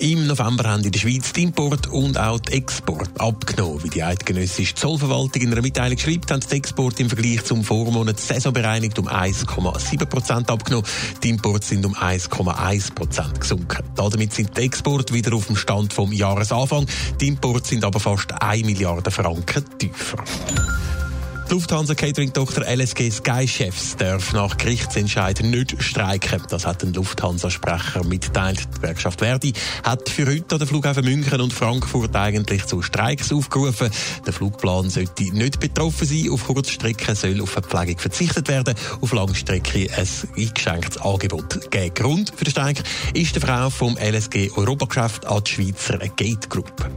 Im November haben in der Schweiz die Import und auch die Export abgenommen. Wie die eidgenössische Zollverwaltung in einer Mitteilung schreibt, haben die Export im Vergleich zum Vormonat saisonbereinigt um 1,7 Prozent abgenommen. Die Importe sind um 1,1 Prozent gesunken. Damit sind die Exporte wieder auf dem Stand vom Jahresanfang. Die Importe sind aber fast 1 Milliarde Franken tiefer. Lufthansa Catering-Tochter LSG Sky-Chefs darf nach Gerichtsentscheid nicht streiken. Das hat ein Lufthansa-Sprecher mitteilt. Die Gewerkschaft Verdi hat für heute an den Flughafen München und Frankfurt eigentlich zu Streiks aufgerufen. Der Flugplan sollte nicht betroffen sein. Auf Kurzstrecken soll auf Verpflegung verzichtet werden. Auf Langstrecke ein eingeschränktes Angebot geben. Grund für den Streik ist der Frau vom LSG Europageschäft an die Schweizer Gate Group.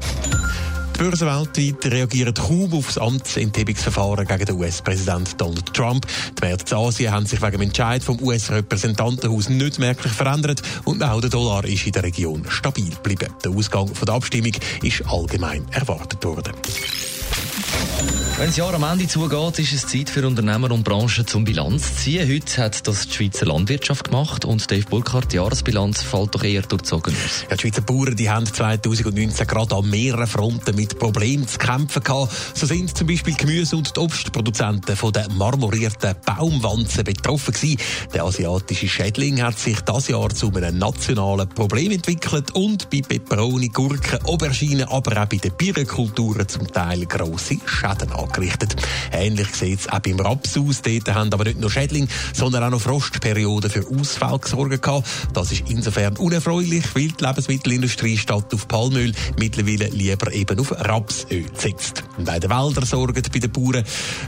Die Börsen weltweit reagieren kaum auf das Amtsenthebungsverfahren gegen den US-Präsident Donald Trump. Die Märkte in Asien haben sich wegen dem Entscheid vom US-Repräsentantenhaus nicht merklich verändert und auch der Dollar ist in der Region stabil geblieben. Der Ausgang der Abstimmung ist allgemein erwartet worden. Wenn das Jahr am Ende zugeht, ist es Zeit für Unternehmer und Branchen zum Bilanz ziehen. Heute hat das die Schweizer Landwirtschaft gemacht und Dave Burkhardt, die Jahresbilanz fällt doch eher durchzogen aus. Ja, die Schweizer Bauern die haben 2019 gerade an mehreren Fronten mit Problemen zu kämpfen gehabt. So sind zum Beispiel Gemüse- und Obstproduzenten von der marmorierten Baumwanzen betroffen gewesen. Der asiatische Schädling hat sich das Jahr zu einem nationalen Problem entwickelt und bei Peperoni, Gurken, Auberginen, aber auch bei den Birnenkulturen zum Teil grosse Schäden angerichtet. Ähnlich sieht es auch beim Raps aus. Dort haben aber nicht nur Schädling, sondern auch noch Frostperioden für Ausfall gesorgt. Das ist insofern unerfreulich, weil die Lebensmittelindustrie statt auf Palmöl mittlerweile lieber eben auf Rapsöl setzt. Und auch die Wälder sorgen bei den Bauern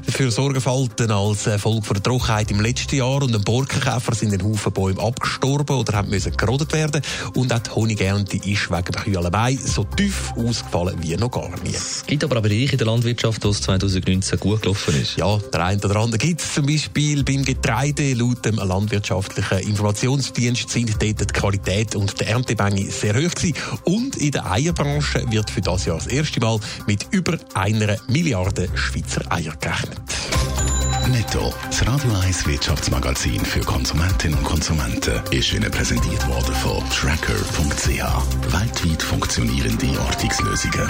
für Sorgenfalten als Folge von der Trockenheit im letzten Jahr und ein Borkenkäfer sind ein Haufen Bäume abgestorben oder haben müssen gerodet werden und auch die Honigernte ist wegen der Kühlerei so tief ausgefallen wie noch gar nie. Es gibt aber auch Bereiche in der Landwirtschaft, wo es 2019 gut gelaufen ist. Ja, der eine oder andere gibt es zum Beispiel beim Getreide. Laut dem landwirtschaftlichen Informationsdienst sind dort die Qualität und die Erntemenge sehr hoch gewesen. Und in der Eierbranche wird für das Jahr das erste Mal mit über einer Milliarde Schweizer Eier gerechnet. Netto, das Radio 1 Wirtschaftsmagazin für Konsumentinnen und Konsumenten, ist Ihnen präsentiert worden von Tracker.ch. Weltweit funktionierende Ortungslösungen.